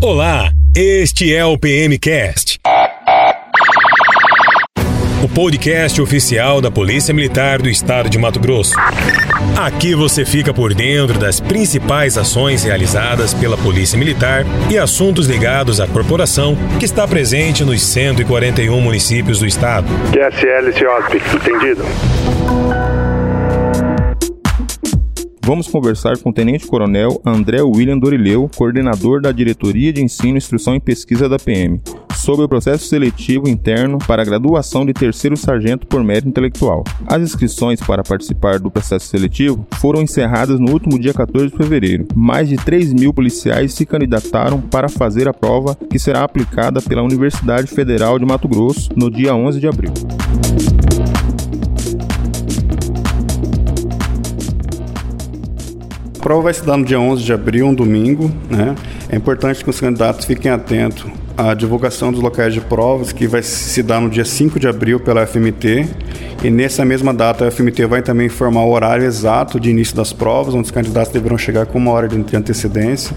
Olá, este é o PMcast. O podcast oficial da Polícia Militar do Estado de Mato Grosso. Aqui você fica por dentro das principais ações realizadas pela Polícia Militar e assuntos ligados à corporação que está presente nos 141 municípios do estado. QSL entendido? Vamos conversar com o Tenente Coronel André William Dorileu, coordenador da Diretoria de Ensino, Instrução e Pesquisa da PM, sobre o processo seletivo interno para a graduação de terceiro sargento por mérito intelectual. As inscrições para participar do processo seletivo foram encerradas no último dia 14 de fevereiro. Mais de 3 mil policiais se candidataram para fazer a prova que será aplicada pela Universidade Federal de Mato Grosso no dia 11 de abril. A prova vai se dar no dia 11 de abril, um domingo. Né? É importante que os candidatos fiquem atentos à divulgação dos locais de provas, que vai se dar no dia 5 de abril pela FMT. E nessa mesma data, a FMT vai também informar o horário exato de início das provas, onde os candidatos deverão chegar com uma hora de antecedência.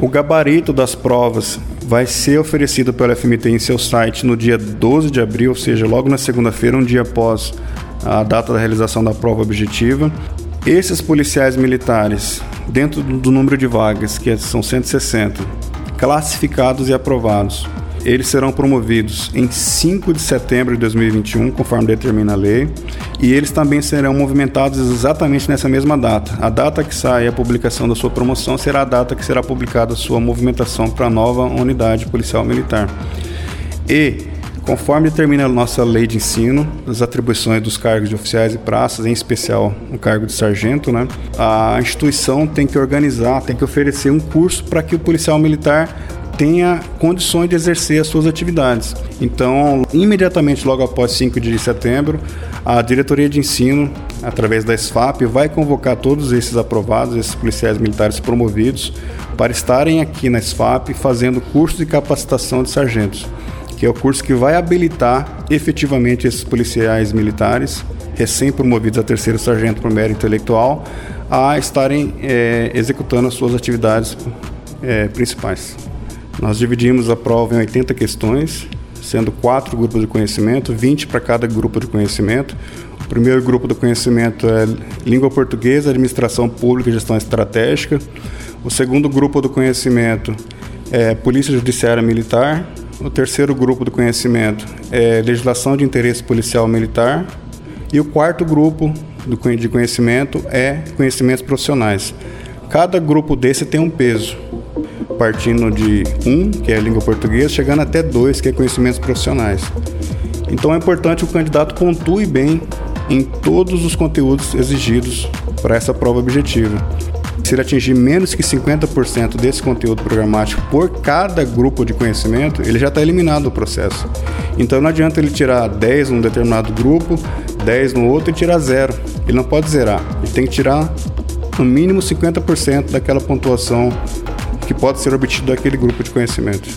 O gabarito das provas vai ser oferecido pela FMT em seu site no dia 12 de abril, ou seja, logo na segunda-feira, um dia após a data da realização da prova objetiva. Esses policiais militares, dentro do número de vagas, que são 160, classificados e aprovados, eles serão promovidos em 5 de setembro de 2021, conforme determina a lei, e eles também serão movimentados exatamente nessa mesma data. A data que sai a publicação da sua promoção será a data que será publicada a sua movimentação para a nova unidade policial militar. E Conforme determina a nossa lei de ensino, as atribuições dos cargos de oficiais e praças, em especial o cargo de sargento, né, a instituição tem que organizar, tem que oferecer um curso para que o policial militar tenha condições de exercer as suas atividades. Então, imediatamente logo após 5 de setembro, a diretoria de ensino, através da SFAP, vai convocar todos esses aprovados, esses policiais militares promovidos, para estarem aqui na SFAP fazendo cursos de capacitação de sargentos que é o curso que vai habilitar efetivamente esses policiais militares, recém-promovidos a terceiro sargento por mérito intelectual, a estarem é, executando as suas atividades é, principais. Nós dividimos a prova em 80 questões, sendo quatro grupos de conhecimento, 20 para cada grupo de conhecimento. O primeiro grupo de conhecimento é língua portuguesa, administração pública e gestão estratégica. O segundo grupo do conhecimento é polícia judiciária militar. O terceiro grupo do conhecimento é legislação de interesse policial militar. E o quarto grupo de conhecimento é conhecimentos profissionais. Cada grupo desse tem um peso, partindo de um, que é língua portuguesa, chegando até dois, que é conhecimentos profissionais. Então é importante que o candidato pontue bem em todos os conteúdos exigidos para essa prova objetiva. Se ele atingir menos que 50% desse conteúdo programático por cada grupo de conhecimento, ele já está eliminado do processo. Então não adianta ele tirar 10 num determinado grupo, 10 no outro e tirar zero. Ele não pode zerar. Ele tem que tirar no mínimo 50% daquela pontuação que pode ser obtida daquele grupo de conhecimento.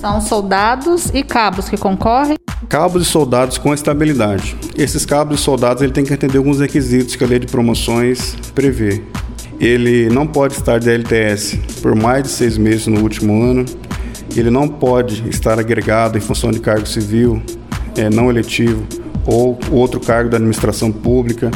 São soldados e cabos que concorrem? Cabos e soldados com estabilidade. Esses cabos e soldados ele tem que atender alguns requisitos que a lei de promoções prevê ele não pode estar de LTS por mais de seis meses no último ano, ele não pode estar agregado em função de cargo civil, é, não eletivo ou outro cargo da administração pública.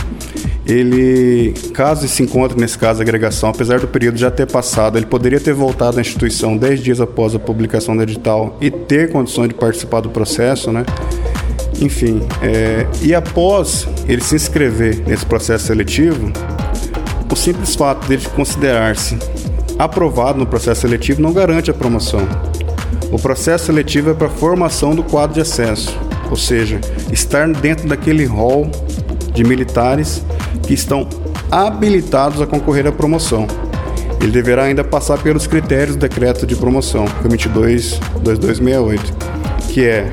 Ele, caso se encontre nesse caso de agregação, apesar do período já ter passado, ele poderia ter voltado à instituição dez dias após a publicação do edital e ter condições de participar do processo, né? Enfim, é, e após ele se inscrever nesse processo seletivo, o simples fato dele considerar-se aprovado no processo seletivo não garante a promoção. O processo seletivo é para formação do quadro de acesso, ou seja, estar dentro daquele rol de militares que estão habilitados a concorrer à promoção. Ele deverá ainda passar pelos critérios do decreto de promoção, que é 22.2268, que é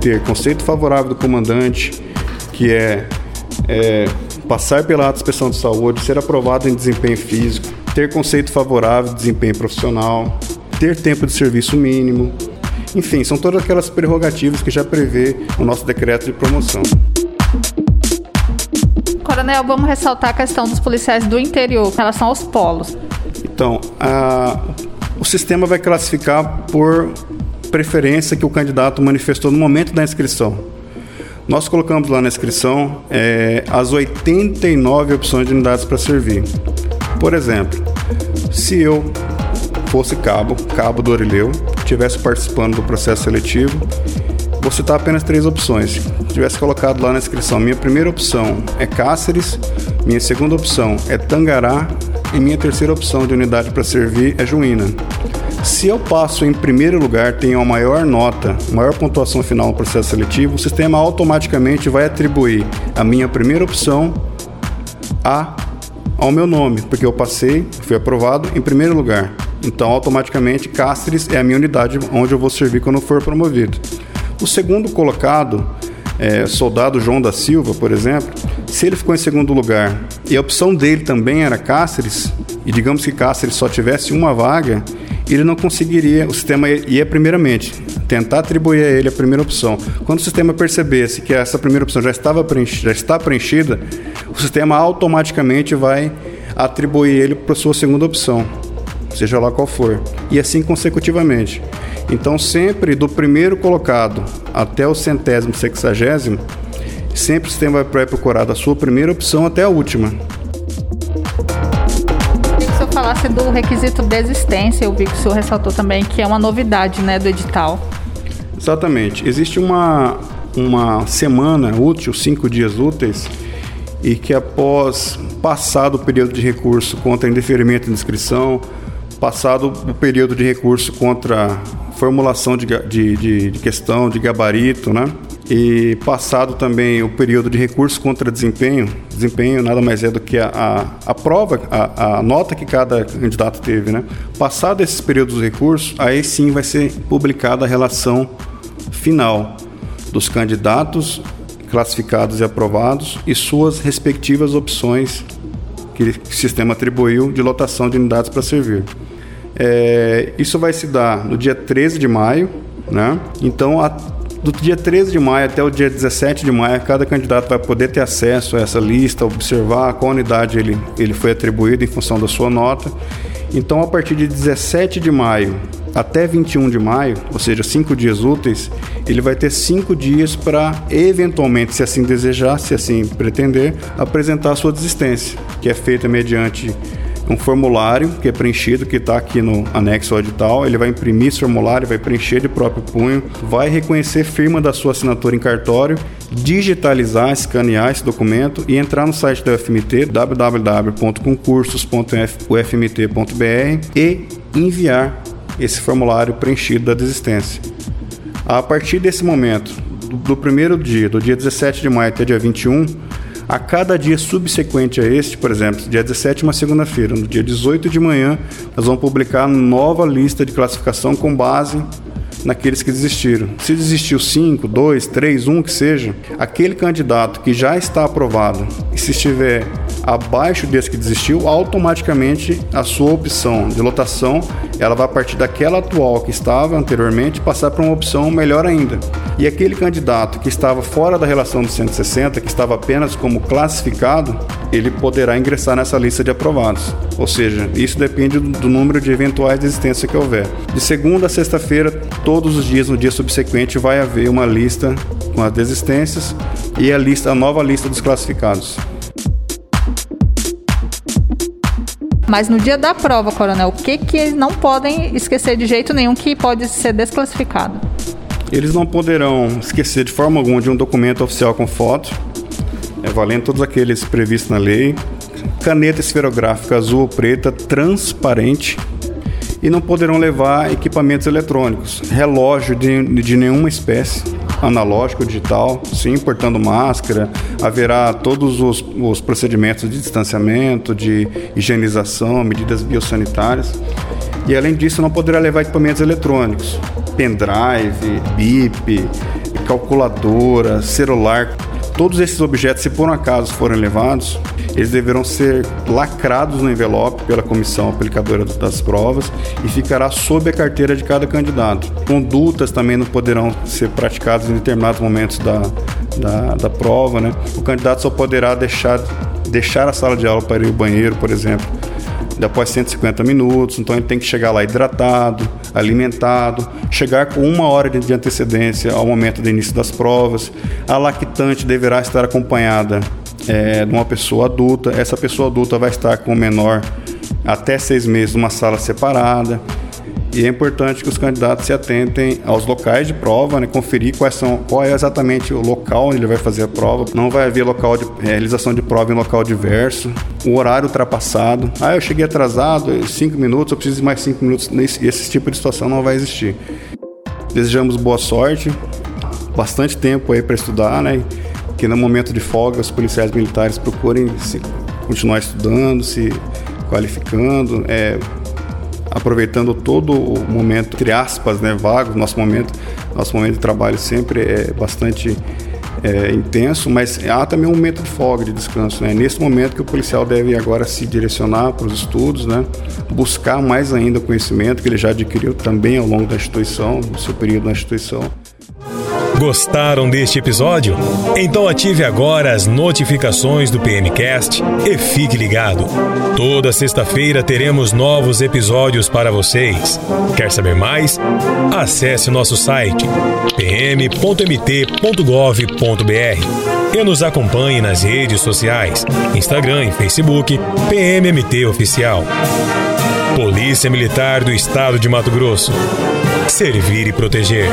ter conceito favorável do comandante, que é, é passar pela alta inspeção de saúde, ser aprovado em desempenho físico, ter conceito favorável de desempenho profissional, ter tempo de serviço mínimo. Enfim, são todas aquelas prerrogativas que já prevê o nosso decreto de promoção. Coronel, vamos ressaltar a questão dos policiais do interior com relação aos polos. Então, a, sistema vai classificar por preferência que o candidato manifestou no momento da inscrição. Nós colocamos lá na inscrição é, as 89 opções de unidades para servir. Por exemplo, se eu fosse cabo, cabo do Orileu, estivesse participando do processo seletivo, vou citar apenas três opções. Se tivesse colocado lá na inscrição, minha primeira opção é Cáceres, minha segunda opção é Tangará e minha terceira opção de unidade para servir é Juína. Se eu passo em primeiro lugar, tenho a maior nota, maior pontuação final no processo seletivo, o sistema automaticamente vai atribuir a minha primeira opção a ao meu nome, porque eu passei, fui aprovado em primeiro lugar. Então, automaticamente, Cáceres é a minha unidade onde eu vou servir quando for promovido. O segundo colocado, é, soldado João da Silva, por exemplo, se ele ficou em segundo lugar e a opção dele também era Cáceres, e digamos que Cáceres só tivesse uma vaga, ele não conseguiria, o sistema ia primeiramente tentar atribuir a ele a primeira opção. Quando o sistema percebesse que essa primeira opção já estava preenchida, já está preenchida, o sistema automaticamente vai atribuir ele para a sua segunda opção, seja lá qual for, e assim consecutivamente. Então, sempre do primeiro colocado até o centésimo, sexagésimo, sempre o sistema vai procurar da sua primeira opção até a última falasse do requisito desistência, eu vi que o senhor ressaltou também que é uma novidade né, do edital. Exatamente. Existe uma, uma semana útil, cinco dias úteis, e que após passado o período de recurso contra indeferimento de inscrição, passado o período de recurso contra formulação de, de, de, questão, de gabarito, né? E passado também o período de recurso contra desempenho, desempenho nada mais é do que a, a, a prova, a, a, nota que cada candidato teve, né? Passado esses períodos de recurso, aí sim vai ser publicada a relação final dos candidatos classificados e aprovados e suas respectivas opções que o sistema atribuiu de lotação de unidades para servir. É, isso vai se dar no dia 13 de maio, né? Então, a, do dia 13 de maio até o dia 17 de maio, cada candidato vai poder ter acesso a essa lista, observar qual unidade ele, ele foi atribuído em função da sua nota. Então, a partir de 17 de maio até 21 de maio, ou seja, cinco dias úteis, ele vai ter cinco dias para, eventualmente, se assim desejar, se assim pretender, apresentar a sua desistência, que é feita mediante um formulário que é preenchido, que está aqui no anexo ao edital. Ele vai imprimir esse formulário, vai preencher de próprio punho, vai reconhecer firma da sua assinatura em cartório, digitalizar, escanear esse documento e entrar no site da UFMT, www.concursos.ufmt.br e enviar esse formulário preenchido da desistência. A partir desse momento, do, primeiro dia, do dia 17 de maio até dia 21, a cada dia subsequente a este, por exemplo, dia 17 uma segunda-feira, no dia 18 de manhã, nós vamos publicar nova lista de classificação com base naqueles que desistiram. Se desistiu 5, 2, 3, 1 que seja, aquele candidato que já está aprovado e se estiver abaixo desse que desistiu, automaticamente a sua opção de lotação ela vai partir daquela atual que estava anteriormente passar para uma opção melhor ainda. E aquele candidato que estava fora da relação dos 160, que estava apenas como classificado, ele poderá ingressar nessa lista de aprovados. Ou seja, isso depende do número de eventuais desistências que houver. De segunda a sexta-feira, todos os dias, no dia subsequente, vai haver uma lista com as desistências e a lista, a nova lista dos classificados. Mas no dia da prova, coronel, o que que eles não podem esquecer de jeito nenhum que pode ser desclassificado? Eles não poderão esquecer de forma alguma de um documento oficial com foto, é, valendo todos aqueles previstos na lei, caneta esferográfica azul ou preta transparente e não poderão levar equipamentos eletrônicos, relógio de, de nenhuma espécie, analógico, digital, sim, portando máscara, haverá todos os, os procedimentos de distanciamento, de higienização, medidas biosanitárias. E além disso, não poderá levar equipamentos eletrônicos, pendrive, bip, calculadora, celular. Todos esses objetos, se por um acaso forem levados, eles deverão ser lacrados no envelope pela comissão aplicadora das provas e ficará sob a carteira de cada candidato. Condutas também não poderão ser praticadas em determinados momentos da, da, da prova. Né? O candidato só poderá deixar, deixar a sala de aula para ir ao banheiro, por exemplo, após 150 minutos, então ele tem que chegar lá hidratado, alimentado, chegar com uma hora de antecedência ao momento do início das provas. A lactante deverá estar acompanhada é, de uma pessoa adulta. Essa pessoa adulta vai estar com o menor até seis meses numa sala separada. E é importante que os candidatos se atentem aos locais de prova, né, conferir quais são, qual é exatamente o local onde ele vai fazer a prova. Não vai haver local de realização de prova em local diverso. O horário ultrapassado. Ah, eu cheguei atrasado, cinco minutos, eu preciso de mais cinco minutos. Esse tipo de situação não vai existir. Desejamos boa sorte, bastante tempo aí para estudar, né? Que no momento de folga os policiais militares procurem se, continuar estudando, se qualificando, é, aproveitando todo o momento, entre aspas, né, vago, nosso momento, nosso momento de trabalho sempre é bastante é, intenso, mas há também um momento de folga, de descanso. Né? Nesse momento que o policial deve agora se direcionar para os estudos, né? buscar mais ainda o conhecimento que ele já adquiriu também ao longo da instituição, do seu período na instituição. Gostaram deste episódio? Então ative agora as notificações do PMcast e fique ligado. Toda sexta-feira teremos novos episódios para vocês. Quer saber mais? Acesse nosso site pm.mt.gov.br e nos acompanhe nas redes sociais, Instagram e Facebook, PMMT Oficial. Polícia Militar do Estado de Mato Grosso. Servir e proteger.